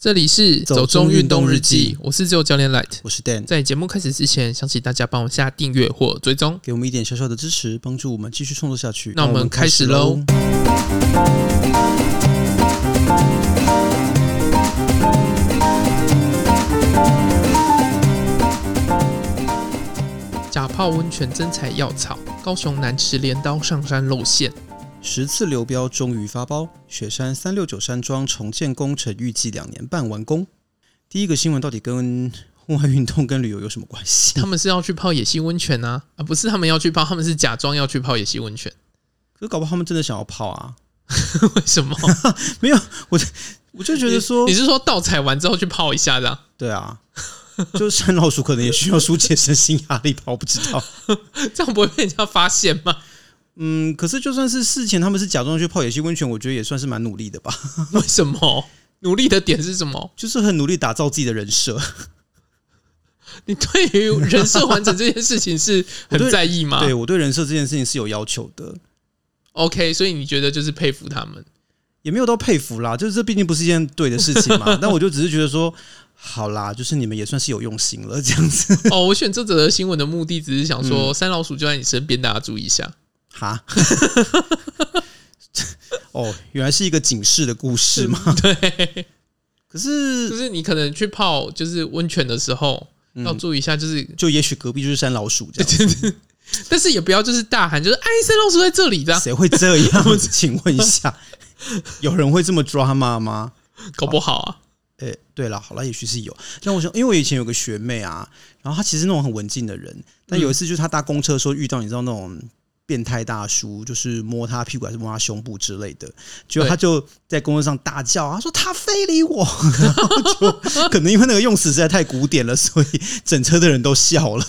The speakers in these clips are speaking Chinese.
这里是走中运动日记，我是自由教练 Light，我是 Dan。在节目开始之前，想请大家帮我下订阅或追踪，给我们一点小小的支持，帮助我们继续创作下去。那我们开始喽。假泡温泉真材药草，高雄南池镰刀上山露馅。十次流标终于发包，雪山三六九山庄重建工程预计两年半完工。第一个新闻到底跟户外运动跟旅游有什么关系？他们是要去泡野溪温泉啊，啊，不是他们要去泡，他们是假装要去泡野溪温泉。可是搞不好他们真的想要泡啊？为什么？没有，我我就觉得说你，你是说盗采完之后去泡一下这样？对啊，就是山老鼠可能也需要疏解身心压力吧，我不知道，这样不会被人家发现吗？嗯，可是就算是事前他们是假装去泡野溪温泉，我觉得也算是蛮努力的吧？为什么？努力的点是什么？就是很努力打造自己的人设。你对于人设完整这件事情是很在意吗？对，对我对人设这件事情是有要求的。OK，所以你觉得就是佩服他们，也没有到佩服啦，就是这毕竟不是一件对的事情嘛。但我就只是觉得说，好啦，就是你们也算是有用心了，这样子。哦，我选这则新闻的目的只是想说，三老鼠就在你身边，大家注意一下。哈，哦，原来是一个警示的故事吗？对，可是就是你可能去泡就是温泉的时候，要注意一下，就是就也许隔壁就是山老鼠这样，但是也不要就是大喊，就是哎，山老鼠在这里这样，谁会这样？请问一下，有人会这么抓妈吗？搞不好啊，哎，对了，好了，也许是有。像我想，因为我以前有个学妹啊，然后她其实那种很文静的人，但有一次就是她搭公车的时候遇到，你知道那种。变态大叔就是摸他屁股还是摸他胸部之类的，结果他就在公车上大叫，他说他非礼我，然后就可能因为那个用词实在太古典了，所以整车的人都笑了。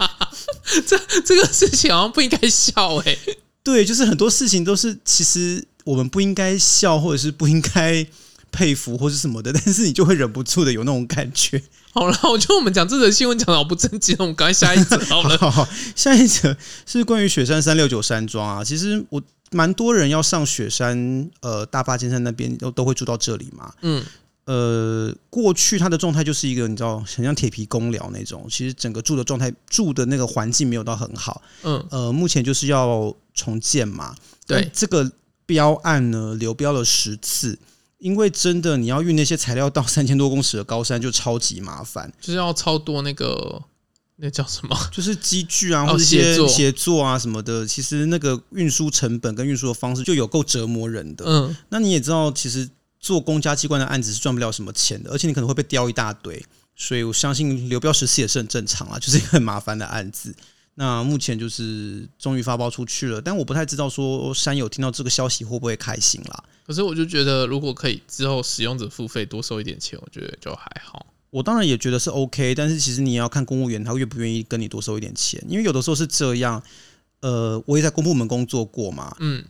这这个事情好像不应该笑哎、欸，对，就是很多事情都是其实我们不应该笑，或者是不应该佩服或是什么的，但是你就会忍不住的有那种感觉。好了，我觉得我们讲这则新闻讲的好不正经，我们赶快下一则好了。好，好，下一则是关于雪山三六九山庄啊。其实我蛮多人要上雪山，呃，大霸尖山那边都都会住到这里嘛。嗯，呃，过去它的状态就是一个你知道，很像铁皮公寮那种。其实整个住的状态，住的那个环境没有到很好。嗯，呃，目前就是要重建嘛。对，这个标案呢，流标了十次。因为真的，你要运那些材料到三千多公尺的高山，就超级麻烦，就是要超多那个那叫什么，就是机具啊，或者一些协作啊什么的。其实那个运输成本跟运输的方式就有够折磨人的。嗯，那你也知道，其实做公家机关的案子是赚不了什么钱的，而且你可能会被刁一大堆。所以我相信流标十次也是很正常啊，就是一个很麻烦的案子。那目前就是终于发包出去了，但我不太知道说山友听到这个消息会不会开心啦。可是我就觉得，如果可以之后使用者付费多收一点钱，我觉得就还好。我当然也觉得是 OK，但是其实你也要看公务员他愿不愿意跟你多收一点钱，因为有的时候是这样。呃，我也在公部门工作过嘛，嗯，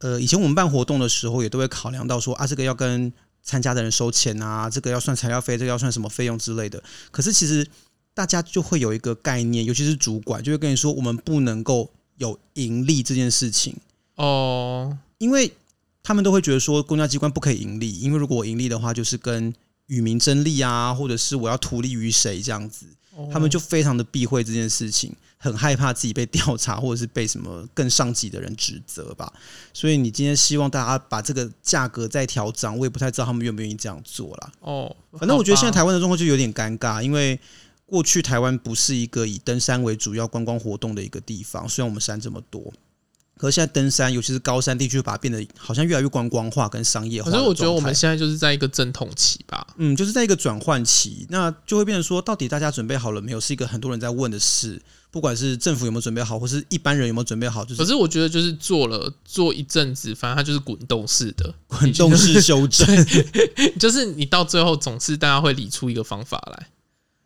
呃，以前我们办活动的时候也都会考量到说啊，这个要跟参加的人收钱啊，这个要算材料费，这个要算什么费用之类的。可是其实。大家就会有一个概念，尤其是主管就会跟你说，我们不能够有盈利这件事情哦，因为他们都会觉得说，公家机关不可以盈利，因为如果我盈利的话，就是跟与民争利啊，或者是我要图利于谁这样子，他们就非常的避讳这件事情，很害怕自己被调查，或者是被什么更上级的人指责吧。所以你今天希望大家把这个价格再调涨，我也不太知道他们愿不愿意这样做啦。哦，反正我觉得现在台湾的状况就有点尴尬，因为。过去台湾不是一个以登山为主要观光活动的一个地方，虽然我们山这么多，可是现在登山，尤其是高山地区，把它变得好像越来越观光化跟商业化。可是我觉得我们现在就是在一个阵痛期吧，嗯，就是在一个转换期，那就会变成说，到底大家准备好了没有？是一个很多人在问的事，不管是政府有没有准备好，或是一般人有没有准备好。就是，可是我觉得就是做了做一阵子，反正它就是滚动式的，滚动式修正，就是你到最后总是大家会理出一个方法来。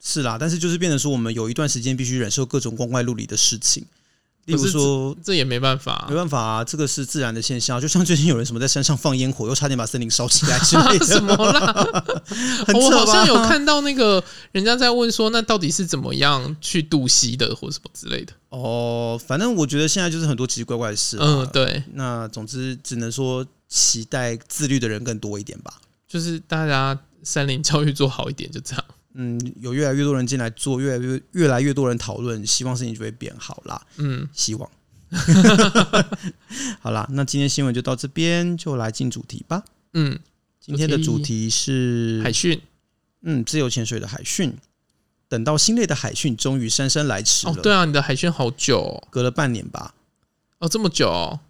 是啦，但是就是变成说，我们有一段时间必须忍受各种光怪陆离的事情，例如说，这也没办法，没办法啊，这个是自然的现象。就像最近有人什么在山上放烟火，又差点把森林烧起来之类的，什么啦？我好像有看到那个人家在问说，那到底是怎么样去渡溪的，或什么之类的？哦，反正我觉得现在就是很多奇奇怪怪的事。嗯，对。那总之只能说，期待自律的人更多一点吧。就是大家山林教育做好一点，就这样。嗯，有越来越多人进来做，越来越越来越多人讨论，希望事情就会变好啦。嗯，希望。好啦，那今天新闻就到这边，就来进主题吧。嗯，今天的主题是海训。嗯，自由潜水的海训。等到心累的海训终于姗姗来迟了。哦，对啊，你的海训好久，哦，隔了半年吧？哦，这么久，哦？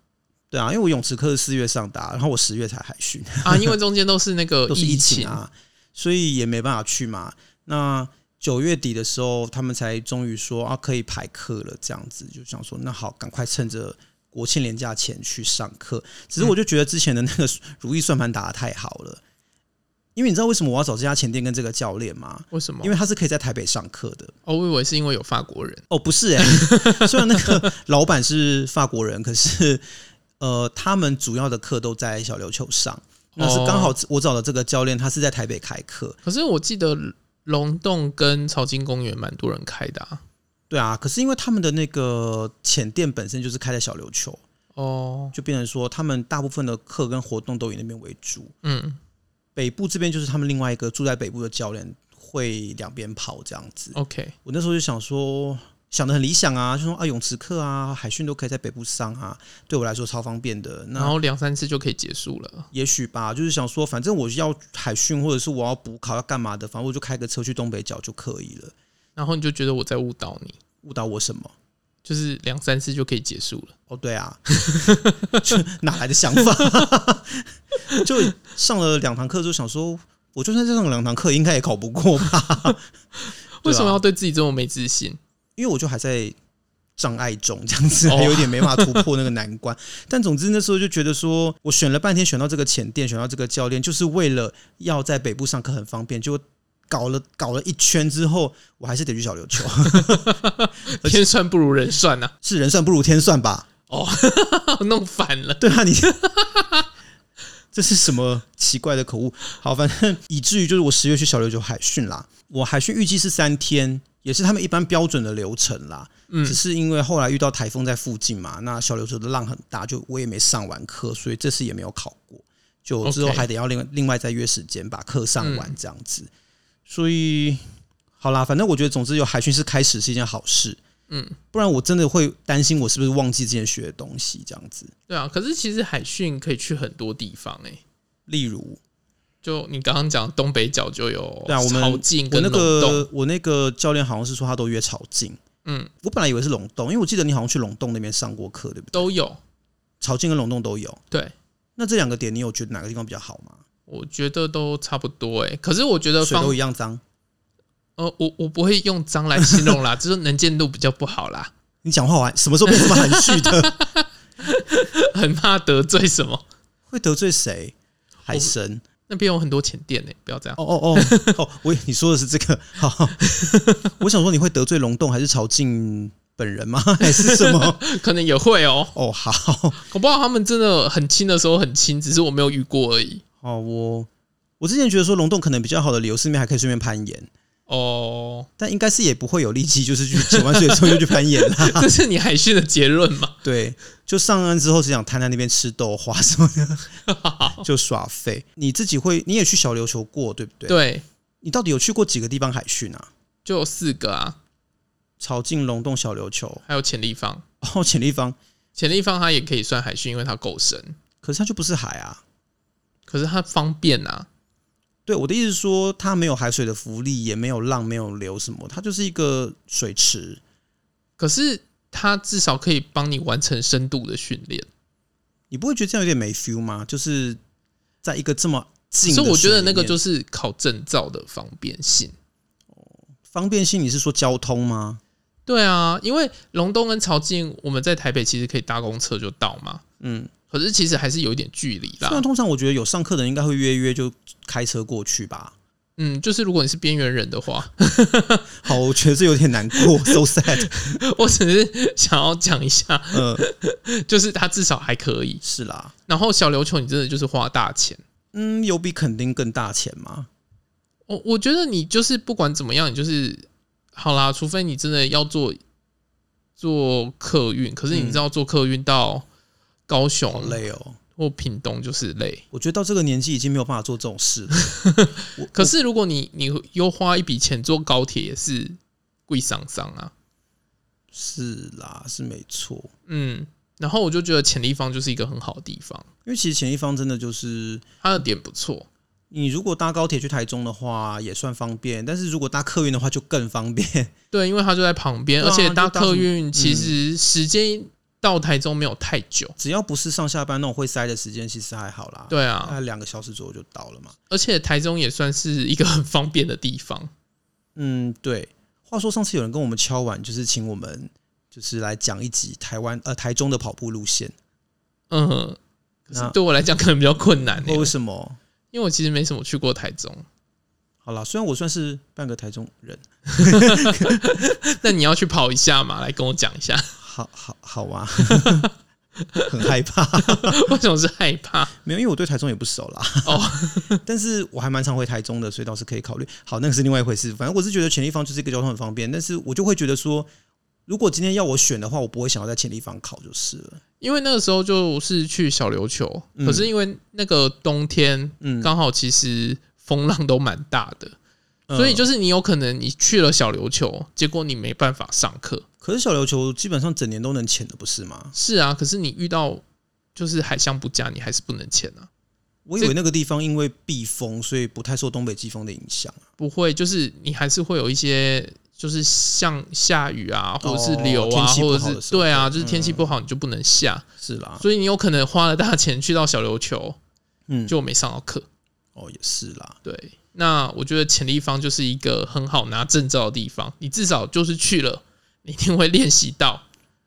对啊，因为我泳池课是四月上的，然后我十月才海训啊，因为中间都是那个 都是疫情啊，所以也没办法去嘛。那九月底的时候，他们才终于说啊，可以排课了，这样子就想说，那好，赶快趁着国庆连假前去上课。只是我就觉得之前的那个 如意算盘打的太好了。因为你知道为什么我要找这家前店跟这个教练吗？为什么？因为他是可以在台北上课的。哦，我以为是因为有法国人。哦，不是哎、欸，虽然那个老板是法国人，可是呃，他们主要的课都在小琉球上。那是刚好我找的这个教练，他是在台北开课。可是我记得龙洞跟草金公园蛮多人开的啊。对啊，可是因为他们的那个浅店本身就是开在小琉球，哦，就变成说他们大部分的课跟活动都以那边为主。嗯。北部这边就是他们另外一个住在北部的教练会两边跑这样子。OK，我那时候就想说，想的很理想啊，就说啊泳池课啊海训都可以在北部上啊，对我来说超方便的。然后两三次就可以结束了。也许吧，就是想说，反正我要海训或者是我要补考要干嘛的，反正我就开个车去东北角就可以了。然后你就觉得我在误导你，误导我什么？就是两三次就可以结束了。哦，对啊，哪来的想法？就上了两堂课，就想说，我就算再上两堂课，应该也考不过吧？为什么要对自己这么没自信？因为我就还在障碍中，这样子还有点没法突破那个难关。但总之那时候就觉得说，我选了半天，选到这个潜店，选到这个教练，就是为了要在北部上课很方便。就搞了搞了一圈之后，我还是得去小琉球。天算不如人算呐、啊，是人算不如天算吧？哦，弄反了。对啊，你这是什么奇怪的口误？好，反正以至于就是我十月去小琉球海训啦。我海训预计是三天，也是他们一般标准的流程啦。嗯，只是因为后来遇到台风在附近嘛，那小琉球的浪很大，就我也没上完课，所以这次也没有考过。就之后还得要另另外再约时间把课上完这样子。所以，好啦，反正我觉得，总之有海训是开始是一件好事，嗯，不然我真的会担心我是不是忘记之前学的东西这样子。对啊，可是其实海训可以去很多地方哎、欸，例如，就你刚刚讲东北角就有，对啊，我们潮境跟我那个我那个教练好像是说他都约潮境，嗯，我本来以为是龙洞，因为我记得你好像去龙洞那边上过课，对不对？都有，潮境跟龙洞都有，对。那这两个点，你有觉得哪个地方比较好吗？我觉得都差不多哎、欸，可是我觉得水都一样脏。呃，我我不会用脏来形容啦，就是能见度比较不好啦。你讲话完什么时候变这么含蓄的？很怕得罪什么？会得罪谁？海神那边有很多浅店呢，不要这样。哦哦哦哦，我你说的是这个。好，我想说你会得罪龙洞还是曹静本人吗？还是什么？可能也会哦。哦，好，我不知道他们真的很亲的时候很亲，只是我没有遇过而已。哦，我我之前觉得说龙洞可能比较好的理由是，那边还可以顺便攀岩哦，但应该是也不会有力气，就是去潜完水之后就去攀岩了。这是你海训的结论吗？对，就上岸之后只想瘫在那边吃豆花什么的，就耍废。你自己会，你也去小琉球过，对不对？对，你到底有去过几个地方海训啊？就有四个啊，潮境、龙洞、小琉球，还有潜立方。哦，潜立方，潜立方它也可以算海训，因为它够深，可是它就不是海啊。可是它方便呐，对，我的意思是说，它没有海水的浮力，也没有浪，没有流什么，它就是一个水池。可是它至少可以帮你完成深度的训练，你不会觉得这样有点没 feel 吗？就是在一个这么近，所以我觉得那个就是考证照的方便性。哦，方便性，你是说交通吗？对啊，因为龙洞跟潮境，我们在台北其实可以搭公车就到嘛。嗯。可是其实还是有一点距离啦。那通常我觉得有上课的人应该会约约就开车过去吧。嗯，就是如果你是边缘人的话，好，我觉得这有点难过，so sad。我只是想要讲一下，嗯，就是他至少还可以。是啦。然后小琉球你真的就是花大钱。嗯，有比肯定更大钱吗？我我觉得你就是不管怎么样，你就是好啦，除非你真的要做做客运，可是你知道做客运到。高雄累哦，或屏东就是累。我觉得到这个年纪已经没有办法做这种事了。可是如果你你又花一笔钱坐高铁，也是贵桑桑啊。是啦，是没错。嗯，然后我就觉得潜力方就是一个很好的地方，因为其实潜力方真的就是它的点不错。你如果搭高铁去台中的话，也算方便；但是如果搭客运的话，就更方便。对，因为它就在旁边，而且搭客运其实时间到台中没有太久，嗯，只要不是上下班那种会塞的时间，其实还好啦。对啊，大概两个小时左右就到了嘛。而且台中也算是一个很方便的地方。嗯，对。话说上次有人跟我们敲完，就是请我们就是来讲一集台湾呃台中的跑步路线。嗯，可是对我来讲可能比较困难。为什么？因为我其实没什么去过台中，好了，虽然我算是半个台中人，那你要去跑一下嘛？来跟我讲一下。好好好啊，很害怕。为什么是害怕？没有，因为我对台中也不熟啦。哦，但是我还蛮常回台中的，所以倒是可以考虑。好，那个是另外一回事。反正我是觉得潜力方就是一个交通很方便，但是我就会觉得说，如果今天要我选的话，我不会想要在潜力方考就是了。因为那个时候就是去小琉球，嗯、可是因为那个冬天，刚好其实风浪都蛮大的，嗯、所以就是你有可能你去了小琉球，结果你没办法上课。可是小琉球基本上整年都能潜的，不是吗？是啊，可是你遇到就是海象不佳，你还是不能潜啊。我以为那个地方因为避风，所以不太受东北季风的影响。不会，就是你还是会有一些。就是像下雨啊，或者是流啊，或者是对啊，就是天气不好你就不能下，是啦。所以你有可能花了大钱去到小琉球，嗯，就没上到课。哦，也是啦。对，那我觉得潜力方就是一个很好拿证照的地方，你至少就是去了，你一定会练习到，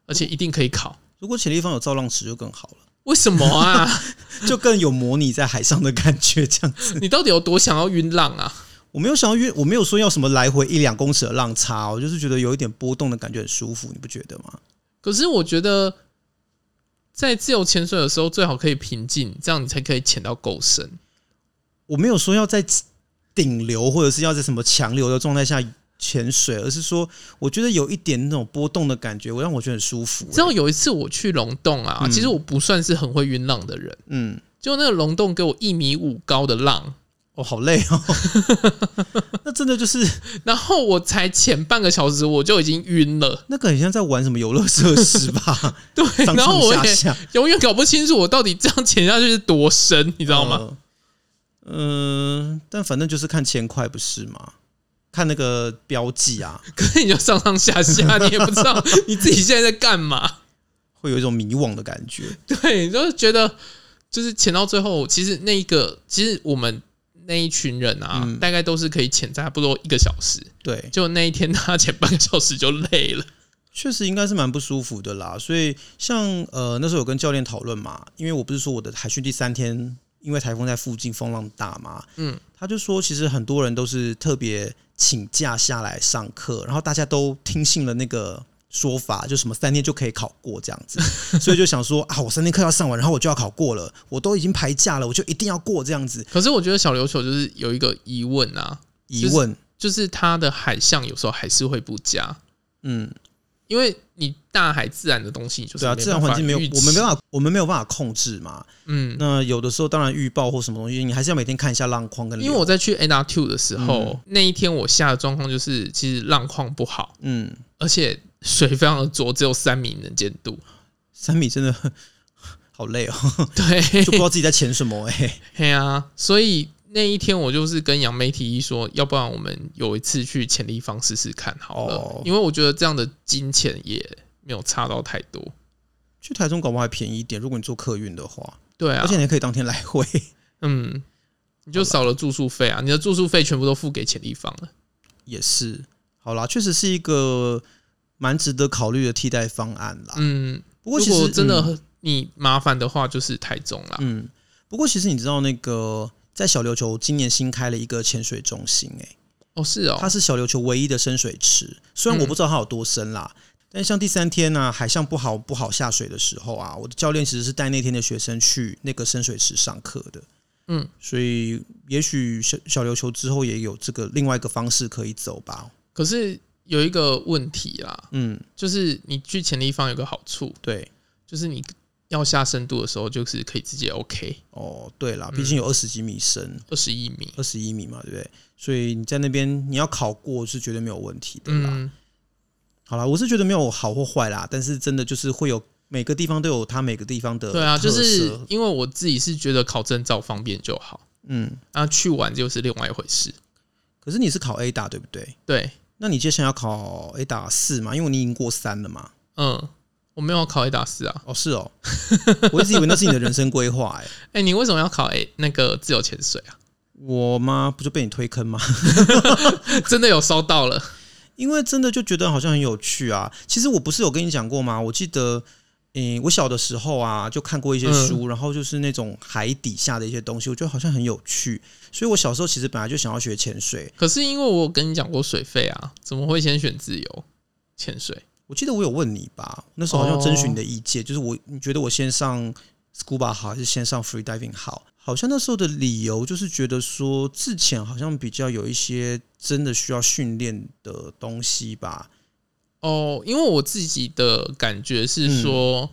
而且一定可以考。如果潜立方有造浪池就更好了。为什么啊？就更有模拟在海上的感觉，这样子。你到底有多想要晕浪啊？我没有想要晕，我没有说要什么来回一两公尺的浪差，我就是觉得有一点波动的感觉很舒服，你不觉得吗？可是我觉得在自由潜水的时候，最好可以平静，这样你才可以潜到够深。我没有说要在顶流或者是要在什么强流的状态下潜水，而是说我觉得有一点那种波动的感觉，我让我觉得很舒服。知道有一次我去龙洞啊，其实我不算是很会晕浪的人，嗯，就那个龙洞给我一米五高的浪。哦，好累哦！那真的就是，然后我才潜半个小时，我就已经晕了。那个很像在玩什么游乐设施吧？对，然后我也永远搞不清楚我到底这样潜下去是多深，你知道吗？嗯、呃，但反正就是看钱快不是吗？看那个标记啊，可是你就上上下下，你也不知道 你自己现在在干嘛，会有一种迷惘的感觉。对，就是觉得就是潜到最后，其实那一个，其实我们。那一群人啊，嗯、大概都是可以潜差不多一个小时。对，就那一天他潜半个小时就累了，确实应该是蛮不舒服的啦。所以像呃那时候有跟教练讨论嘛，因为我不是说我的海训第三天，因为台风在附近，风浪大嘛，嗯，他就说其实很多人都是特别请假下来上课，然后大家都听信了那个。说法就什么三天就可以考过这样子，所以就想说啊，我三天课要上完，然后我就要考过了，我都已经排假了，我就一定要过这样子。可是我觉得小琉球就是有一个疑问啊，疑问就是它的海象有时候还是会不佳，嗯，因为你大海自然的东西就是对啊，自然环境没有，我们没办法，我们没有办法控制嘛，嗯，那有的时候当然预报或什么东西，你还是要每天看一下浪况跟。因为我在去 ANA Two 的时候，那一天我下的状况就是其实浪况不好，嗯，而且。水非常的浊，只有三米能见度，三米真的 好累哦。对，就不知道自己在潜什么哎、欸。对啊，所以那一天我就是跟杨梅提议说，要不然我们有一次去潜力方试试看好了，哦、因为我觉得这样的金钱也没有差到太多。去台中搞不好还便宜一点，如果你坐客运的话。对啊，而且你可以当天来回。嗯，你就少了住宿费啊，你的住宿费全部都付给潜力方了。也是，好啦，确实是一个。蛮值得考虑的替代方案啦。嗯，不过其实真的你麻烦的话，就是台中啦。嗯，不过其实你知道那个在小琉球今年新开了一个潜水中心，欸，哎，哦是哦，它是小琉球唯一的深水池。虽然我不知道它有多深啦，嗯、但像第三天呢，啊，海象不好不好下水的时候啊，我的教练其实是带那天的学生去那个深水池上课的。嗯，所以也许小小琉球之后也有这个另外一个方式可以走吧。可是。有一个问题啦，嗯，就是你去潜立方有个好处，对，就是你要下深度的时候，就是可以直接 OK。哦，对啦，毕竟有二十几米深，二十一米，二十一米嘛，对不对？所以你在那边你要考过是绝对没有问题的啦。嗯、好啦，我是觉得没有好或坏啦，但是真的就是会有每个地方都有它每个地方的。对啊，就是因为我自己是觉得考证照方便就好。嗯，那去玩就是另外一回事。可是你是考 A 打对不对？对。那你接下来要考 A 打四嘛？因为你已经过三了嘛。嗯，我没有考 A 打四啊。哦，是哦。我一直以为那是你的人生规划哎。哎，你为什么要考 A 那个自由潜水啊？我吗？不就被你推坑吗？真的有收到了。因为真的就觉得好像很有趣啊。其实我不是有跟你讲过吗？我记得。嗯、欸，我小的时候啊，就看过一些书，嗯、然后就是那种海底下的一些东西，我觉得好像很有趣，所以我小时候其实本来就想要学潜水。可是因为我跟你讲过水费啊，怎么会先选自由潜水？我记得我有问你吧，那时候好像征询你的意见，哦、就是我你觉得我先上 scuba 好，还是先上 free diving 好？好像那时候的理由就是觉得说自潜好像比较有一些真的需要训练的东西吧。哦，因为我自己的感觉是说，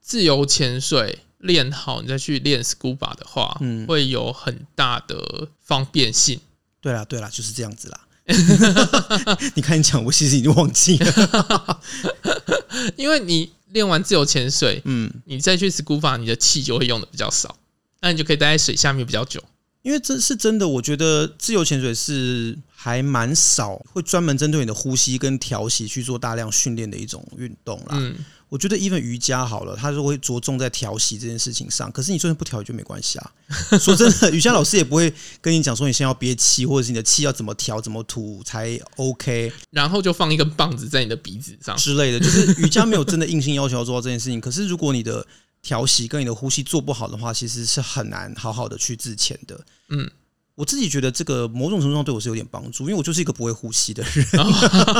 自由潜水练好，你再去练 scuba 的话，嗯，会有很大的方便性。对啦，对啦，就是这样子啦。你看你讲，我其实已经忘记了，因为你练完自由潜水，嗯，你再去 scuba，你的气就会用的比较少，那你就可以待在水下面比较久。因为这是真的，我觉得自由潜水是还蛮少会专门针对你的呼吸跟调息去做大量训练的一种运动啦。嗯，我觉得 even 瑜伽好了，它就会着重在调息这件事情上。可是你就算不调就没关系啊。说真的，瑜伽老师也不会跟你讲说你先要憋气，或者是你的气要怎么调、怎么吐才 OK。然后就放一根棒子在你的鼻子上之类的，就是瑜伽没有真的硬性要求要做到这件事情。可是如果你的调息跟你的呼吸做不好的话，其实是很难好好的去自潜的。嗯，我自己觉得这个某种程度上对我是有点帮助，因为我就是一个不会呼吸的人，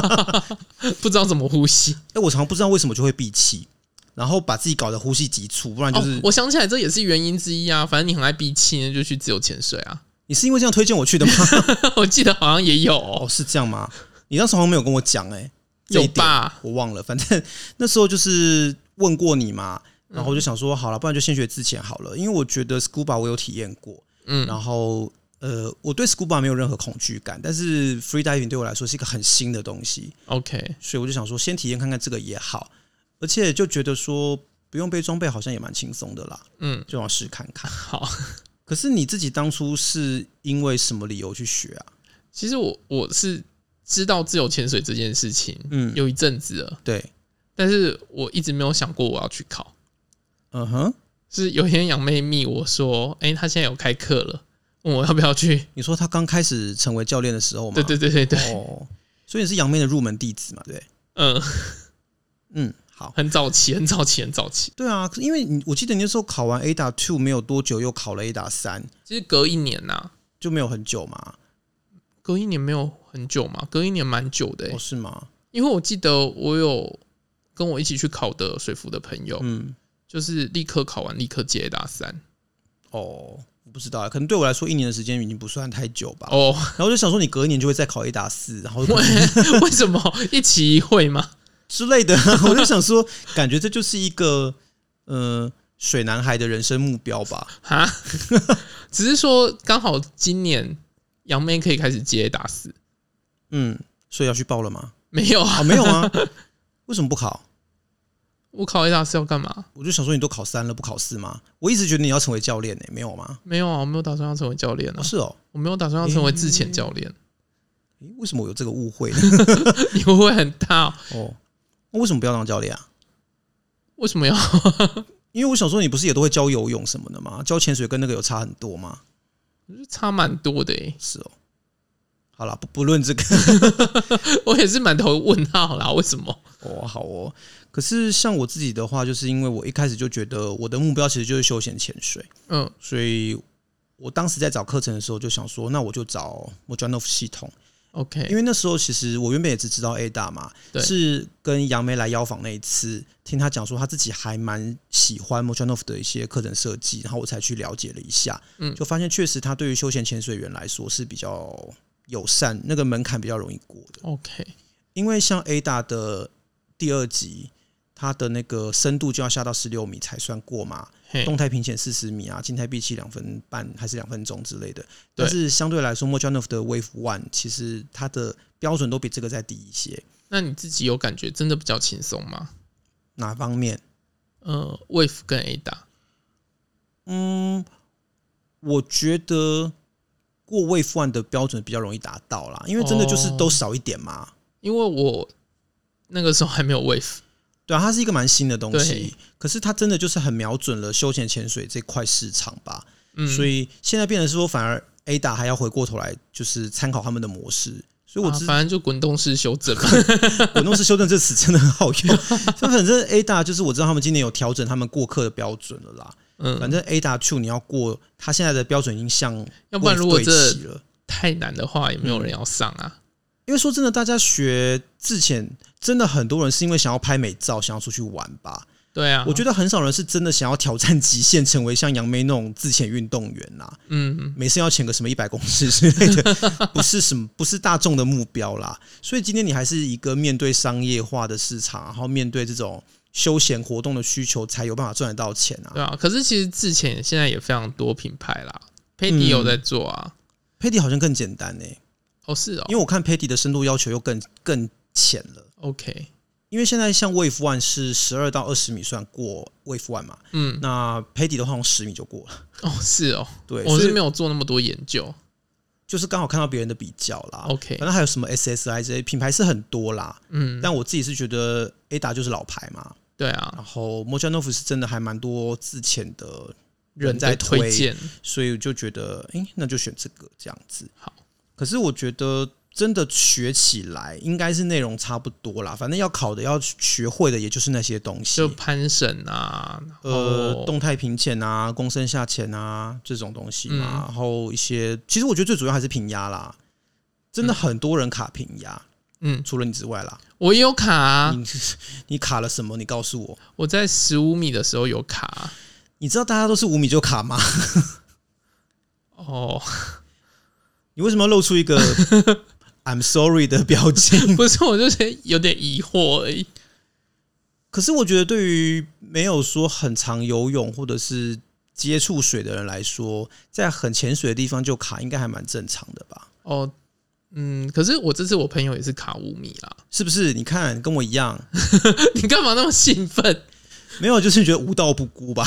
不知道怎么呼吸。哎，我常常不知道为什么就会闭气，然后把自己搞得呼吸急促，不然就是……我想起来，这也是原因之一啊。反正你很爱闭气，就去自由潜水啊。你是因为这样推荐我去的吗？我记得好像也有哦，是这样吗？你当时好像没有跟我讲，哎，有吧？我忘了，反正那时候就是问过你嘛。然后我就想说，好了，不然就先学之前好了，因为我觉得 scuba 我有体验过，嗯，然后呃，我对 scuba 没有任何恐惧感，但是 free diving 对我来说是一个很新的东西，OK，所以我就想说，先体验看看这个也好，而且就觉得说不用背装备好像也蛮轻松的啦，嗯，就要试看看。好，可是你自己当初是因为什么理由去学啊？其实我我是知道自由潜水这件事情，嗯，有一阵子了，对，但是我一直没有想过我要去考。嗯哼，是有一天杨妹密我说，哎，他现在有开课了，问我要不要去。你说他刚开始成为教练的时候吗？对对对对对。哦，所以你是杨妹的入门弟子嘛？对。嗯嗯，好，很早期，很早期，很早期。对啊，因为你我记得你那时候考完 A 打 Two 没有多久，又考了 A 打三，其实隔一年呐、啊，就没有很久嘛。隔一年没有很久嘛？隔一年蛮久的、欸，哦，是吗？因为我记得我有跟我一起去考的水服的朋友，嗯。就是立刻考完，立刻接 A 打三。哦，我不知道，可能对我来说，一年的时间已经不算太久吧。哦，然后我就想说，你隔一年就会再考 A 打四，然后为 为什么一期一会吗之类的？我就想说，感觉这就是一个呃水男孩的人生目标吧。哈，只是说刚好今年杨妹可以开始接 A 打四。嗯，所以要去报了吗？没有啊，哦，没有啊，为什么不考？我考 A 打四要干嘛？我就想说，你都考三了，不考四吗？我一直觉得你要成为教练呢、欸，没有吗？没有啊，我没有打算要成为教练啊、哦。是哦，我没有打算要成为自潜教练、欸。为什么我有这个误会呢？你误会很大 哦。那为什么不要当教练啊？为什么要？因为我想说，你不是也都会教游泳什么的吗？教潜水跟那个有差很多吗？差蛮多的诶、欸。是哦。好了，不不论这个，我也是满头问号啦。为什么？哦，好哦。可是像我自己的话，就是因为我一开始就觉得我的目标其实就是休闲潜水，嗯，所以我当时在找课程的时候就想说，那我就找 Mojanov 系统，OK，因为那时候其实我原本也只知道 A 大嘛，对，是跟杨梅来邀访那一次，听他讲说他自己还蛮喜欢 Mojanov 的一些课程设计，然后我才去了解了一下，嗯，就发现确实他对于休闲潜水员来说是比较友善，那个门槛比较容易过的，OK，因为像 A 大的第二级。它的那个深度就要下到十六米才算过嘛，动态平潜四十米啊，静态闭气两分半还是两分钟之类的。但是相对来说，Mojanov 的 Wave One 其实它的标准都比这个再低一些。那你自己有感觉真的比较轻松吗？哪方面？呃，Wave 跟 AIDA。嗯，我觉得过 Wave One 的标准比较容易达到啦，因为真的就是都少一点嘛。因为我那个时候还没有 Wave。对啊，它是一个蛮新的东西，可是它真的就是很瞄准了休闲潜水这块市场吧。嗯，所以现在变成是说，反而 AIDA 还要回过头来，就是参考他们的模式。所以我、啊、反正就滚动式修正嘛，滚动式修正这词真的很好用。反正 AIDA 就是我知道他们今年有调整他们过客的标准了啦。嗯，反正 AIDA Two 你要过，它现在的标准已经像，要不然如果这太难的话，也没有人要上啊。嗯因为说真的，大家学自潜，真的很多人是因为想要拍美照，想要出去玩吧。对啊，我觉得很少人是真的想要挑战极限，成为像杨梅那种自潜运动员呐。嗯，每次要潜个什么一百公尺之类的，不是什么，不是大众的目标啦。所以今天你还是一个面对商业化的市场，然后面对这种休闲活动的需求，才有办法赚得到钱啊。对啊，可是其实自潜现在也非常多品牌啦，PADI 有在做啊，PADI 好像更简单呢、欸。哦，是哦，因为我看 Patty 的深度要求又更更浅了。OK，因为现在像 Wave One 是十二到二十米算过 Wave One 嘛，嗯，那 Patty 的话用十米就过了。哦，是哦，对，我是没有做那么多研究，就是刚好看到别人的比较啦。OK，反正还有什么 SSI 这些品牌是很多啦，嗯，但我自己是觉得 AIDA 就是老牌嘛，对啊，然后 Mojanov 是真的还蛮多自潜的人在推，推荐，所以我就觉得，哎、欸，那就选这个这样子。好。可是我觉得真的学起来应该是内容差不多啦，反正要考的要学会的也就是那些东西，就攀绳啊，呃，动态平潜啊，躬身下潜啊这种东西嘛，然后一些其实我觉得最主要还是平压啦，真的很多人卡平压，嗯，除了你之外啦，我也有卡啊，你 你卡了什么？你告诉我，我在十五米的时候有卡，你知道大家都是五米就卡吗？哦。你为什么要露出一个 I'm sorry 的表情？不是，我就是有点疑惑而已。可是我觉得，对于没有说很常游泳或者是接触水的人来说，在很潜水的地方就卡，应该还蛮正常的吧？哦，嗯，可是我这次我朋友也是卡五米啦，是不是？你看跟我一样，你干嘛那么兴奋？没有，就是觉得无道不孤吧。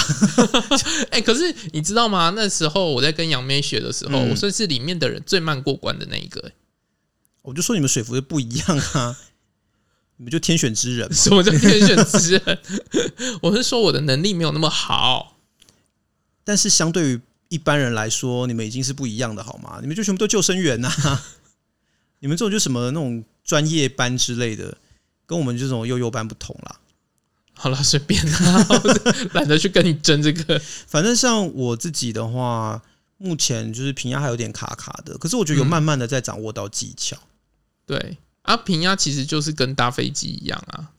哎、欸，可是你知道吗？那时候我在跟杨梅学的时候，嗯、我算是里面的人最慢过关的那一个、欸。我就说你们水服就不一样啊，你们就天选之人。什么叫天选之人？我是说我的能力没有那么好，但是相对于一般人来说，你们已经是不一样的，好吗？你们就全部都救生员呐，你们这种就什么那种专业班之类的，跟我们这种幼幼班不同啦。好了，随便啦，懒得去跟你争这个。反正像我自己的话，目前就是平压还有点卡卡的，可是我觉得有慢慢的在掌握到技巧。嗯、对啊，平压其实就是跟搭飞机一样啊。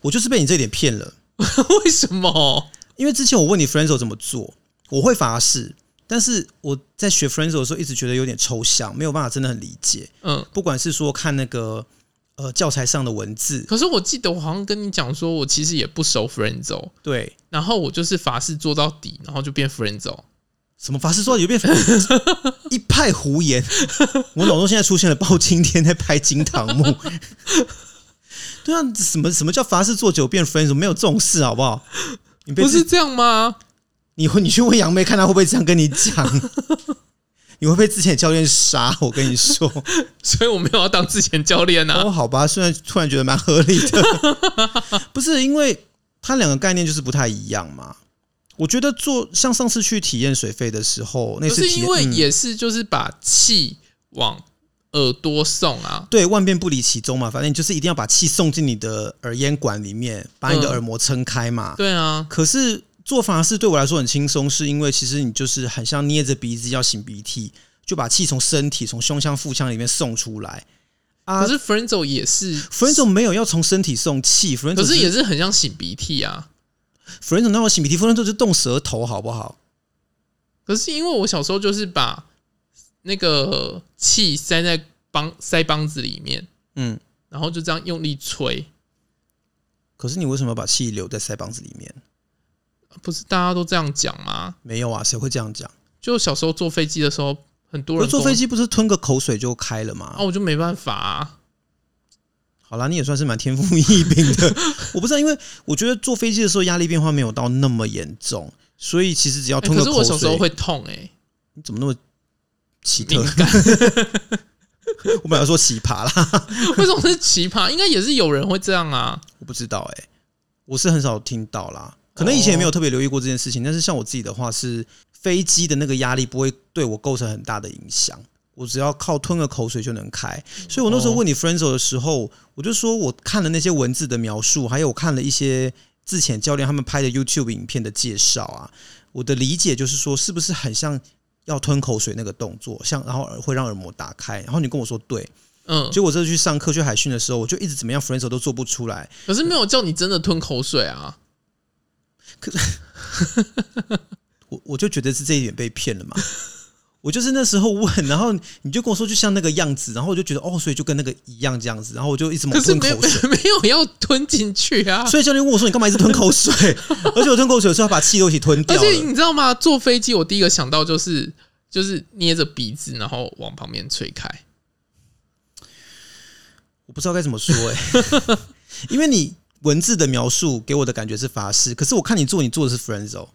我就是被你这点骗了。为什么？因为之前我问你 Frenzo 怎么做，我会发誓，但是我在学 Frenzo 的时候一直觉得有点抽象，没有办法真的很理解。嗯，不管是说看那个。呃，教材上的文字。可是我记得我好像跟你讲说，我其实也不熟 Frenzo。对，然后我就是法事做到底，然后就变 Frenzo。什么法事做到底就变 Frenzo？一派胡言！我脑中现在出现了包青天在拍金堂木。对啊，什么什么叫法事做久变 Frenzo？没有这种事，好不好？你不是这样吗？你你去问杨梅，看他会不会这样跟你讲。你会被之前的教练杀，我跟你说，所以我没有要当之前教练啊。哦，好吧，虽然突然觉得蛮合理的，不是因为它两个概念就是不太一样嘛。我觉得做像上次去体验水肺的时候，那是因为也是就是把气往耳朵送啊，嗯、对，万变不离其宗嘛，反正你就是一定要把气送进你的耳咽管里面，把你的耳膜撑开嘛。对啊，可是。做法是对我来说很轻松，是因为其实你就是很像捏着鼻子要擤鼻涕，就把气从身体从胸腔腹腔里面送出来。啊，可是 Frenzo 也是 Frenzo 没有要从身体送气，Frenzo 可是也是很像擤鼻涕啊。Frenzo 那我擤鼻涕，Frenzo 就动舌头好不好？可是因为我小时候就是把那个气塞在帮腮帮子里面，嗯，然后就这样用力吹。可是你为什么要把气留在腮帮子里面？不是大家都这样讲吗？没有啊，谁会这样讲？就小时候坐飞机的时候，很多人坐飞机不是吞个口水就开了吗？啊，我就没办法啊。好啦，你也算是蛮天赋异禀的。我不知道，因为我觉得坐飞机的时候压力变化没有到那么严重，所以其实只要吞个口水，欸、可是我小时候会痛哎、欸。你怎么那么奇特？感 我本来说奇葩啦，为什么是奇葩？应该也是有人会这样啊。我不知道哎、欸，我是很少听到啦。可能以前也没有特别留意过这件事情。但是像我自己的话，是飞机的那个压力不会对我构成很大的影响。我只要靠吞个口水就能开，所以我那时候问你 Frenzo 的时候，我就说我看了那些文字的描述，还有我看了一些之前教练他们拍的 YouTube 影片的介绍啊，我的理解就是说，是不是很像要吞口水那个动作，像然后会让耳膜打开，然后你跟我说对，嗯，结果我这次去上课去海训的时候，我就一直怎么样 Frenzo 都做不出来，可是没有叫你真的吞口水啊，可是 我我就觉得是这一点被骗了嘛。我就是那时候问，然后你就跟我说，就像那个样子，然后我就觉得哦，所以就跟那个一样这样子，然后我就一直猛吞口水，没有要吞进去啊。所以教练问我说：“你干嘛一直吞口水？”而且我吞口水的时候要把气都一起吞掉。而且你知道吗？坐飞机我第一个想到就是就是捏着鼻子，然后往旁边吹开。我不知道该怎么说哎、欸，因为你文字的描述给我的感觉是法式，可是我看你做，你做的是 Frenzo。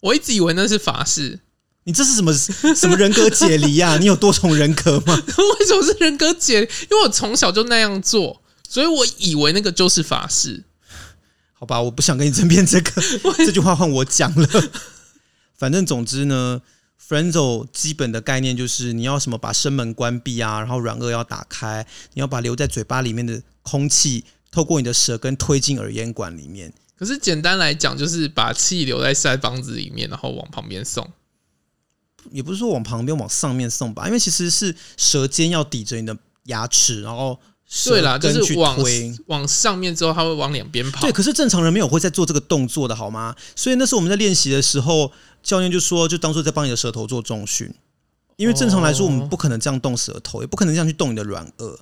我一直以为那是法式。你这是什么什么人格解离呀、啊？你有多重人格吗？为什么是人格解？因为我从小就那样做，所以我以为那个就是法式。好吧，我不想跟你争辩这个，这句话换我讲了。反正总之呢，Frenzo 基本的概念就是你要什么把声门关闭啊，然后软腭要打开，你要把留在嘴巴里面的空气透过你的舌根推进耳咽管里面。可是简单来讲，就是把气留在腮帮子里面，然后往旁边送。也不是说往旁边往上面送吧，因为其实是舌尖要抵着你的牙齿，然后对啦，就是往往上面之后，它会往两边跑。对，可是正常人没有会在做这个动作的好吗？所以那时候我们在练习的时候，教练就说，就当做在帮你的舌头做重训，因为正常来说，我们不可能这样动舌头，也不可能这样去动你的软腭。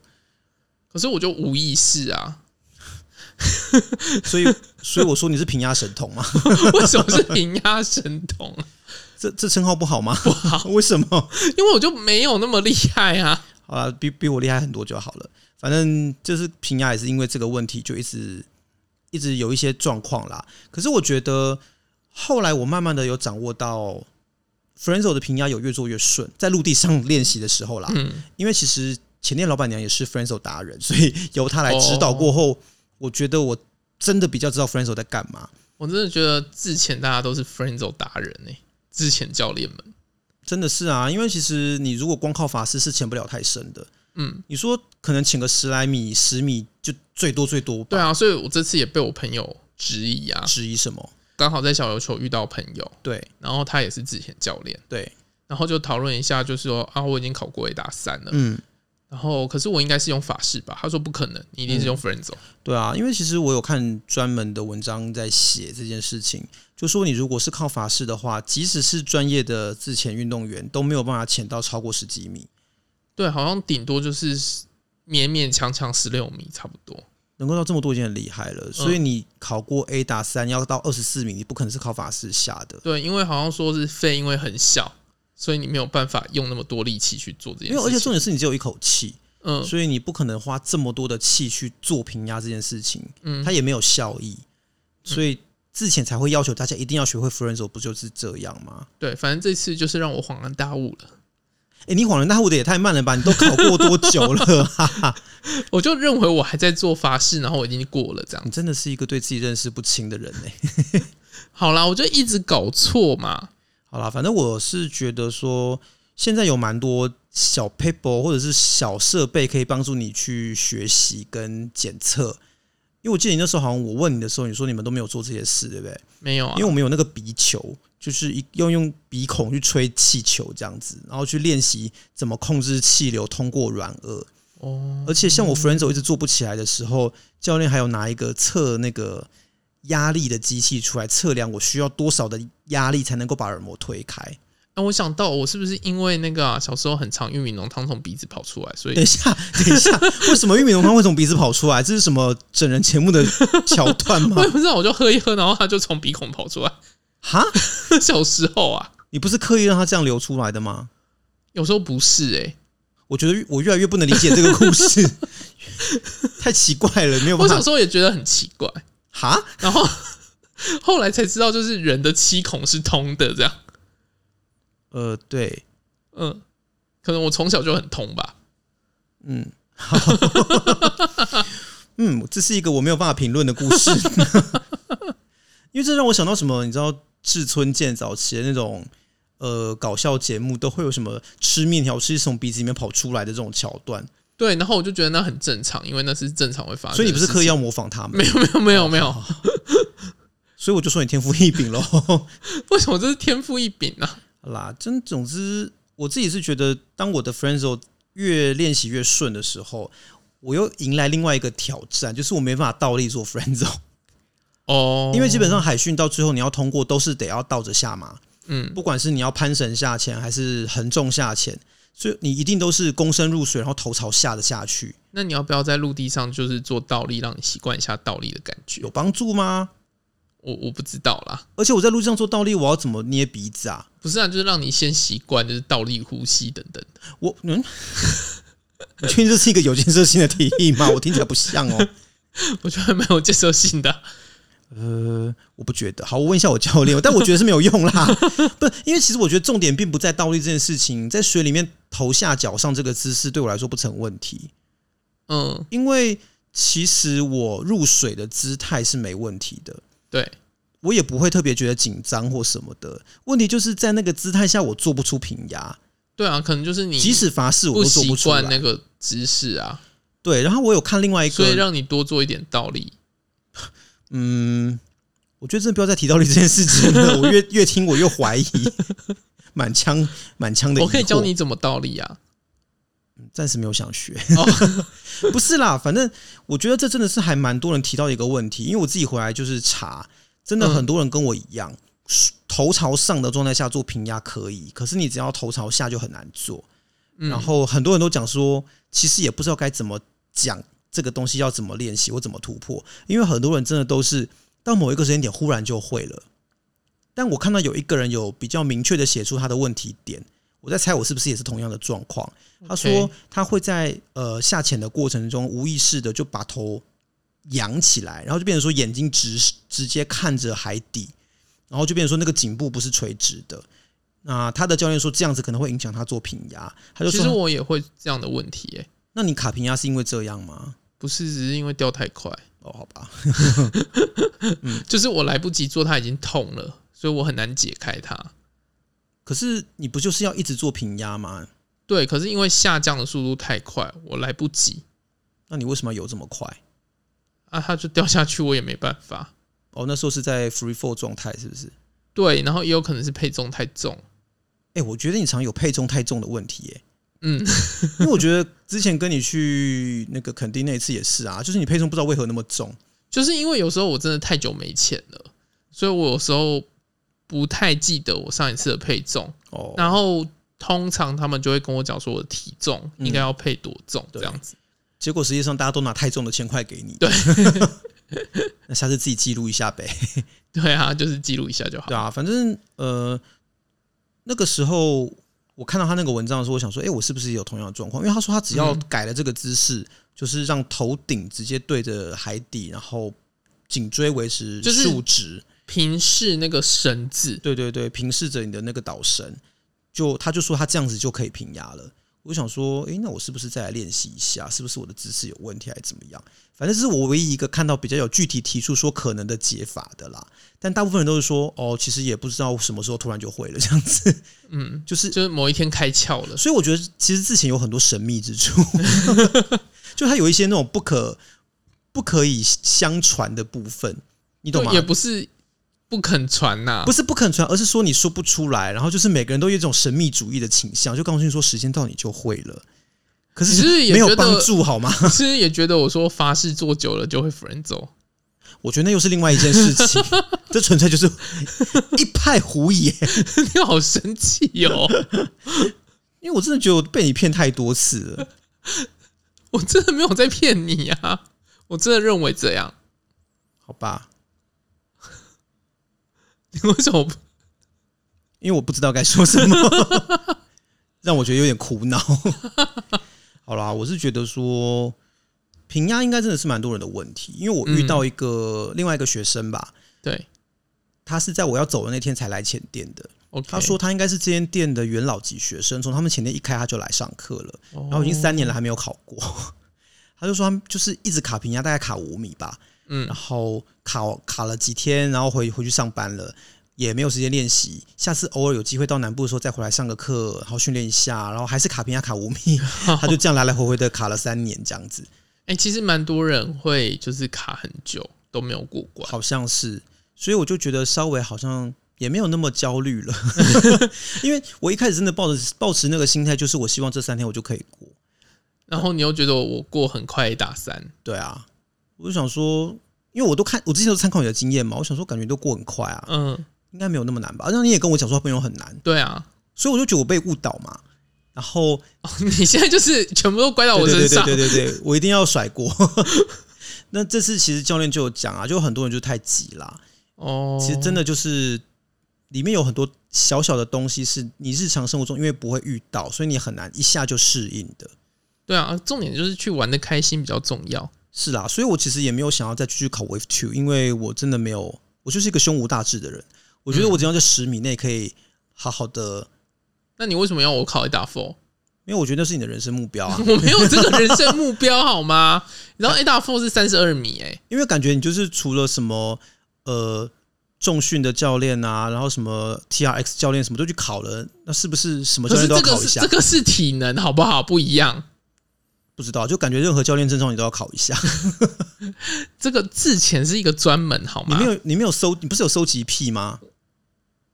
可是我就无意识啊，所以所以我说你是平压神童吗？为什么是平压神童？这这称号不好吗？不好，为什么？因为我就没有那么厉害啊。好了，比比我厉害很多就好了。反正就是平压也是因为这个问题，就一直一直有一些状况啦。可是我觉得后来我慢慢的有掌握到，Frenzo 的平压有越做越顺，在陆地上练习的时候啦。嗯。因为其实前店老板娘也是 Frenzo 达人，所以由她来指导过后，我觉得我真的比较知道 Frenzo 在干嘛。我真的觉得之前大家都是 Frenzo 达人呢、欸。之前教练们真的是啊，因为其实你如果光靠法师是潜不了太深的。嗯，你说可能潜个十来米、十米就最多最多。对啊，所以我这次也被我朋友质疑啊，质疑什么？刚好在小琉球遇到朋友，对，然后他也是之前教练，对，然后就讨论一下，就是说啊，我已经考过 A 打三了，嗯。然后，可是我应该是用法式吧？他说不可能，你一定是用 Frenzo。对啊，因为其实我有看专门的文章在写这件事情，就说你如果是靠法式的话，即使是专业的自潜运动员都没有办法潜到超过十几米。对，好像顶多就是勉勉强强十六米，差不多。能够到这么多已经很厉害了。所以你考过 A 打三要到二十四米，你不可能是靠法式下的。对，因为好像说是肺因为很小。所以你没有办法用那么多力气去做这件事，因为而且重点是你只有一口气，嗯，所以你不可能花这么多的气去做平压这件事情，嗯，它也没有效益，所以之前才会要求大家一定要学会 Frenzo，不就是这样吗？对，反正这次就是让我恍然大悟了。哎，你恍然大悟的也太慢了吧？你都考过多久了？哈哈，我就认为我还在做法事，然后我已经过了，这样。你真的是一个对自己认识不清的人呢。好啦，我就一直搞错嘛。好啦，反正我是觉得说，现在有蛮多小 paper 或者是小设备可以帮助你去学习跟检测。因为我记得你那时候好像我问你的时候，你说你们都没有做这些事，对不对？没有啊，因为我们有那个鼻球，就是一要用鼻孔去吹气球这样子，然后去练习怎么控制气流通过软腭。哦，而且像我 friend 手一直做不起来的时候，教练还有拿一个测那个。压力的机器出来测量我需要多少的压力才能够把耳膜推开？那，我想到我是不是因为那个、啊、小时候很常玉米浓汤从鼻子跑出来，所以等一下，等一下，为什么玉米浓汤会从鼻子跑出来？这是什么整人节目的桥段吗？我也不知道，我就喝一喝，然后它就从鼻孔跑出来。哈，小时候啊，你不是刻意让它这样流出来的吗？有时候不是哎、欸，我觉得我越来越不能理解这个故事，太奇怪了，没有办法。我小时候也觉得很奇怪，哈，然后 后来才知道，就是人的七孔是通的，这样。呃，对，嗯，可能我从小就很通吧，嗯，好，嗯，这是一个我没有办法评论的故事，因为这让我想到什么？你知道志村健早期的那种呃搞笑节目，都会有什么吃面条吃从鼻子里面跑出来的这种桥段？对，然后我就觉得那很正常，因为那是正常会发生，所以你不是刻意要模仿他们？没有，没有，没有，没有，所以我就说你天赋异禀喽？为什么这是天赋异禀呢？好啦，真总之，我自己是觉得，当我的 friendzone 越练习越顺的时候，我又迎来另外一个挑战，就是我没办法倒立做 friendzone 哦，因为基本上海训到最后你要通过都是得要倒着下马，嗯，不管是你要攀绳下潜还是横重下潜，所以你一定都是躬身入水，然后头朝下的下去。那你要不要在陆地上就是做倒立，让你习惯一下倒立的感觉？有帮助吗？我我不知道啦，而且我在陆地上做倒立，我要怎么捏鼻子啊？不是啊，就是让你先习惯，就是倒立呼吸等等。我嗯，你确定这是一个有建设性的提议吗？我听起来不像哦。我觉得蛮有建设性的。呃，我不觉得。好，我问一下我教练，但我觉得是没有用啦。不，因为其实我觉得重点并不在倒立这件事情，在水里面头下脚上这个姿势对我来说不成问题。嗯，因为其实我入水的姿态是没问题的。对，我也不会特别觉得紧张或什么的。问题就是在那个姿态下，我做不出平压。对啊，可能就是你即使发誓我都做不出来那个姿势啊。对，然后我有看另外一个，所以让你多做一点倒立。嗯，我觉得真的不要再提倒立这件事情了。我越越听我越怀疑，满腔满腔的。我可以教你怎么倒立啊。暂时没有想学，哦，不是啦，反正我觉得这真的是还蛮多人提到一个问题，因为我自己回来就是查，真的很多人跟我一样，头朝上的状态下做平压可以，可是你只要头朝下就很难做。然后很多人都讲说，其实也不知道该怎么讲这个东西要怎么练习我怎么突破，因为很多人真的都是到某一个时间点忽然就会了。但我看到有一个人有比较明确的写出他的问题点。我在猜，我是不是也是同样的状况？他说他会在呃下潜的过程中，无意识的就把头仰起来，然后就变成说眼睛直直接看着海底，然后就变成说那个颈部不是垂直的。那他的教练说这样子可能会影响他做平压。他就说，其实我也会这样的问题耶。那你卡平压是因为这样吗？不是，只是因为掉太快。哦，好吧。嗯，就是我来不及做，它已经痛了，所以我很难解开它。可是你不就是要一直做平压吗？对，可是因为下降的速度太快，我来不及。那你为什么游这么快？啊，它就掉下去，我也没办法。哦，那时候是在 free fall 状态，是不是？对，然后也有可能是配重太重。哎、欸，我觉得你常有配重太重的问题、欸，耶。嗯，因为我觉得之前跟你去那个垦丁那一次也是啊，就是你配重不知道为何那么重，就是因为有时候我真的太久没潜了，所以我有时候。不太记得我上一次的配重，哦，然后通常他们就会跟我讲说我的体重应该要配多重这样子，结果实际上大家都拿太重的铅块给你，对，那下次自己记录一下呗，对啊，就是记录一下就好，对啊，反正呃那个时候我看到他那个文章的时候，我想说，哎，我是不是也有同样的状况？因为他说他只要改了这个姿势，就是让头顶直接对着海底，然后颈椎维持竖直。平视那个绳子，对对对，平视着你的那个导绳，就他就说他这样子就可以平压了。我想说，诶，那我是不是再来练习一下？是不是我的姿势有问题，还是怎么样？反正这是我唯一一个看到比较有具体提出说可能的解法的啦。但大部分人都是说，哦，其实也不知道什么时候突然就会了这样子。嗯，就是就是某一天开窍了。所以我觉得其实之前有很多神秘之处，就它有一些那种不可不可以相传的部分，你懂吗？也不是。不肯传呐，不是不肯传，而是说你说不出来，然后就是每个人都有一种神秘主义的倾向，就告诉你说时间到你就会了，可是没有帮助好吗？其实也觉得我说发誓做久了就会 friendzone，我觉得那又是另外一件事情。这纯粹就是一派胡言，你好生气哟！因为我真的觉得我被你骗太多次了，我真的没有在骗你啊，我真的认为这样。好吧？你为什么不？因为我不知道该说什么，让我觉得有点苦恼。好啦，我是觉得说平压应该真的是蛮多人的问题，因为我遇到一个另外一个学生吧，对，他是在我要走的那天才来前店的。他说他应该是这间店的元老级学生，从他们前店一开他就来上课了，然后已经三年了还没有考过。他就说他就是一直卡平压，大概卡五米吧，嗯，然后卡卡了几天，然后回回去上班了。也没有时间练习，下次偶尔有机会到南部的时候再回来上个课，然后训练一下，然后还是卡平压卡五米，他就这样来来回回的卡了三年这样子。哎、欸，其实蛮多人会就是卡很久都没有过关，好像是，所以我就觉得稍微好像也没有那么焦虑了，因为我一开始真的抱着抱持那个心态，就是我希望这三天我就可以过，然后你又觉得我过很快打三，对啊，我就想说，因为我都看我之前都参考你的经验嘛，我想说感觉都过很快啊，嗯。应该没有那么难吧？那你也跟我讲说朋友很难，对啊，所以我就觉得我被误导嘛。然后、哦、你现在就是全部都怪到我身上，对对对对对，我一定要甩锅。那这次其实教练就有讲啊，就很多人就太急啦。哦，其实真的就是里面有很多小小的东西是你日常生活中因为不会遇到，所以你很难一下就适应的。对啊，重点就是去玩的开心比较重要。是啦，所以我其实也没有想要再继续考 Wave Two，因为我真的没有，我就是一个胸无大志的人。我觉得我只要在十米内可以好好的，那你为什么要我考 A 大 Four？因为我觉得那是你的人生目标啊！我没有这个人生目标好吗？然后 A 大 Four 是三十二米哎，因为感觉你就是除了什么呃重训的教练啊，然后什么 TRX 教练什么都去考了，那是不是什么教练都要考一下？这个是体能好不好？不一样，不知道就感觉任何教练证照你都要考一下。这个之前是一个专门好吗？你没有你没有收，你不是有收集癖吗？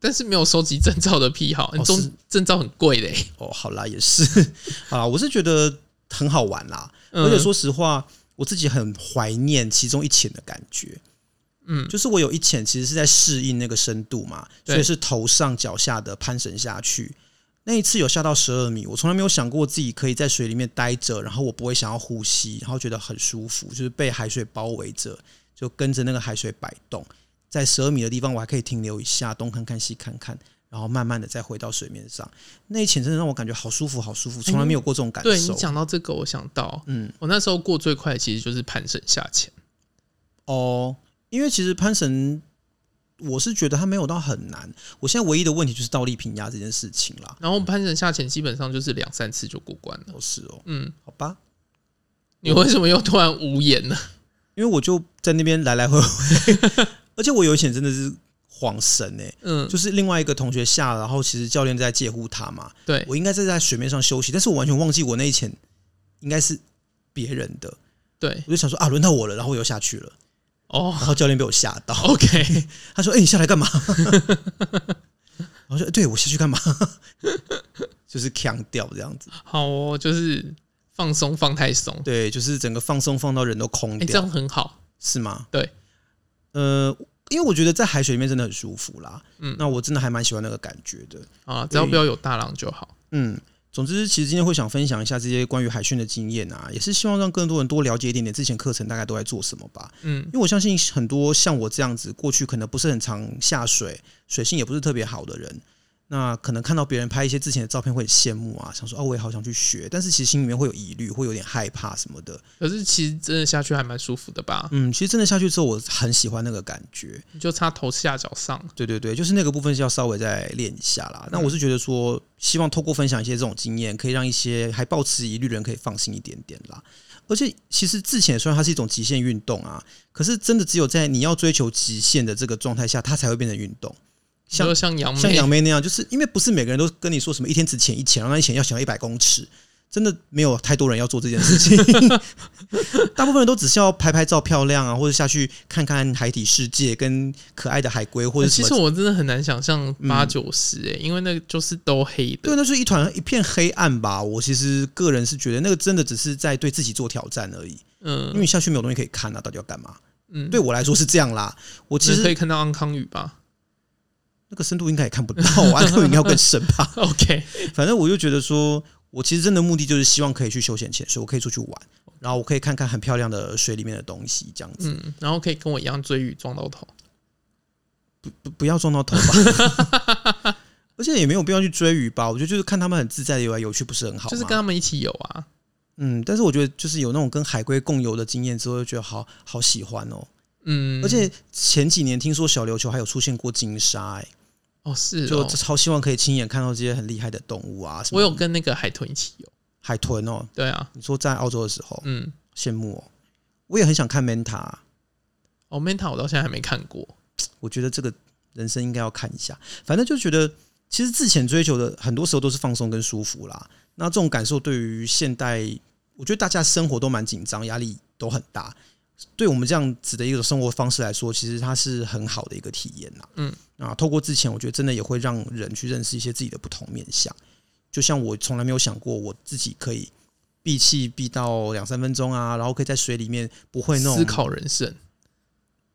但是没有收集证照的癖好，中证照很贵嘞。哦，好啦，也是 啊，我是觉得很好玩啦。而且说实话，我自己很怀念其中一潜的感觉。嗯，就是我有一潜其实是在适应那个深度嘛，所以是头上脚下的攀绳下去。那一次有下到十二米，我从来没有想过自己可以在水里面待着，然后我不会想要呼吸，然后觉得很舒服，就是被海水包围着，就跟着那个海水摆动。在十二米的地方，我还可以停留一下，东看看西看看，然后慢慢的再回到水面上。那一潜真的让我感觉好舒服，好舒服，从来没有过这种感受。对，你讲到这个，我想到，嗯，我那时候过最快的其实就是攀绳下潜。哦，因为其实攀绳，我是觉得它没有到很难。我现在唯一的问题就是倒立平压这件事情啦。然后攀绳下潜基本上就是两三次就过关了。哦，是哦，嗯，好吧。你为什么又突然无言呢？因为我就在那边来来回回。而且我有一潜真的是晃神哎，嗯，就是另外一个同学下了，然后其实教练在介护他嘛，对，我应该是在水面上休息，但是我完全忘记我那一潜应该是别人的，对，我就想说啊，轮到我了，然后我又下去了，哦，然后教练被我吓到，OK，他说，哎、欸，你下来干嘛？我说，对我下去干嘛？就是强调这样子，好哦，就是放松放太松，对，就是整个放松放到人都空掉，欸、这样很好，是吗？对。呃，因为我觉得在海水里面真的很舒服啦。嗯，那我真的还蛮喜欢那个感觉的啊，只要不要有大浪就好。嗯，总之，其实今天会想分享一下这些关于海训的经验啊，也是希望让更多人多了解一点点之前课程大概都在做什么吧。嗯，因为我相信很多像我这样子，过去可能不是很常下水，水性也不是特别好的人。那可能看到别人拍一些之前的照片会很羡慕啊，想说哦，我也好想去学，但是其实心里面会有疑虑，会有点害怕什么的。可是其实真的下去还蛮舒服的吧？嗯，其实真的下去之后，我很喜欢那个感觉，就差头下脚上。对对对，就是那个部分是要稍微再练一下啦。那我是觉得说，希望透过分享一些这种经验，可以让一些还抱持疑虑的人可以放心一点点啦。而且其实自潜虽然它是一种极限运动啊，可是真的只有在你要追求极限的这个状态下，它才会变成运动。像像杨像杨梅那样，就是因为不是每个人都跟你说什么一天只潜一潜，然后那一潜要潜到一百公尺，真的没有太多人要做这件事情。大部分人都只是要拍拍照漂亮啊，或者下去看看海底世界跟可爱的海龟，或者其实我真的很难想象八九十哎，因为那个就是都黑的，对，那是一团一片黑暗吧。我其实个人是觉得那个真的只是在对自己做挑战而已。嗯，因为下去没有东西可以看啊，到底要干嘛？嗯，对我来说是这样啦。我其实可以看到安康鱼吧？那个深度应该也看不到，安康鱼应该要更深吧？OK，反正我就觉得说，我其实真的目的就是希望可以去休闲潜水，我可以出去玩，然后我可以看看很漂亮的水里面的东西，这样子。嗯，然后可以跟我一样追鱼撞到头，不不不要撞到头吧。而且也没有必要去追鱼吧，我觉得就是看他们很自在的游来游去，不是很好？就是跟他们一起游啊。嗯，但是我觉得就是有那种跟海龟共游的经验之后，就觉得好好喜欢哦。嗯，而且前几年听说小琉球还有出现过鲸鲨，哎，哦是哦，就超希望可以亲眼看到这些很厉害的动物啊。我有跟那个海豚一起游，海豚哦，对啊，你说在澳洲的时候，嗯，羡慕哦。我也很想看 Manta，哦 Manta 我到现在还没看过，我觉得这个人生应该要看一下。反正就觉得。其实自潜追求的很多时候都是放松跟舒服啦。那这种感受对于现代，我觉得大家生活都蛮紧张，压力都很大。对我们这样子的一种生活方式来说，其实它是很好的一个体验呐。嗯，啊，透过之前，我觉得真的也会让人去认识一些自己的不同面相。就像我从来没有想过，我自己可以闭气闭到两三分钟啊，然后可以在水里面不会那种思考人生。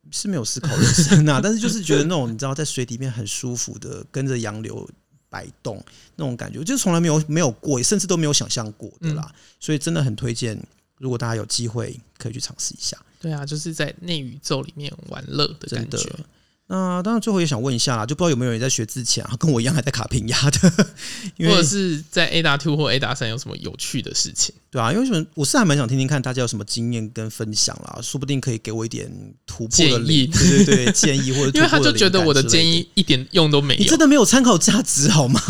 是没有思考人生啊，但是就是觉得那种你知道在水里面很舒服的跟着洋流摆动那种感觉，就是从来没有没有过，甚至都没有想象过的啦。所以真的很推荐，如果大家有机会可以去尝试一下。对啊，就是在内宇宙里面玩乐的感觉。那当然，最后也想问一下啦，就不知道有没有人在学自潜啊，跟我一样还在卡平压的，因为或者是在 A 大 Two 或 A 大三有什么有趣的事情？对啊，因为什么？我是还蛮想听听看大家有什么经验跟分享啦，说不定可以给我一点突破的建议，对对对，建议或者因为他就觉得我的建议一点用都没有，你真的没有参考价值好吗？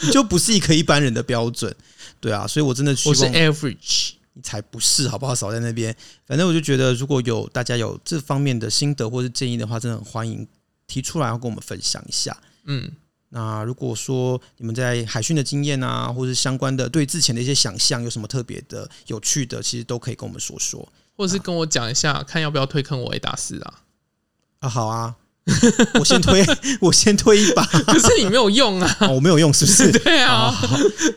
你就不是一个一般人的标准，对啊，所以我真的我是 average。你才不是，好不好？少在那边。反正我就觉得，如果有大家有这方面的心得或是建议的话，真的很欢迎提出来，要跟我们分享一下。嗯，那如果说你们在海训的经验啊，或是相关的对之前的一些想象，有什么特别的、有趣的，其实都可以跟我们说说，或者是跟我讲一下，啊、看要不要推坑我 A 达四啊？啊，好啊。我先推，我先推一把。可是你没有用啊！哦、我没有用，是不是？对啊，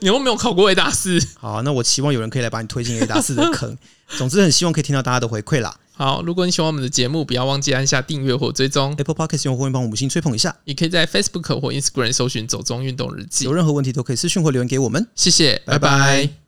你又没有考过 A 大四。好，那我期望有人可以来把你推进 A 大四的坑。总之，很希望可以听到大家的回馈啦。好，如果你喜欢我们的节目，不要忘记按下订阅或追踪。Apple Podcast 用户会帮我们五星吹捧一下。也可以在 Facebook 或 Instagram 搜寻“走中运动日记”。有任何问题都可以私讯或留言给我们。谢谢，拜拜。拜拜。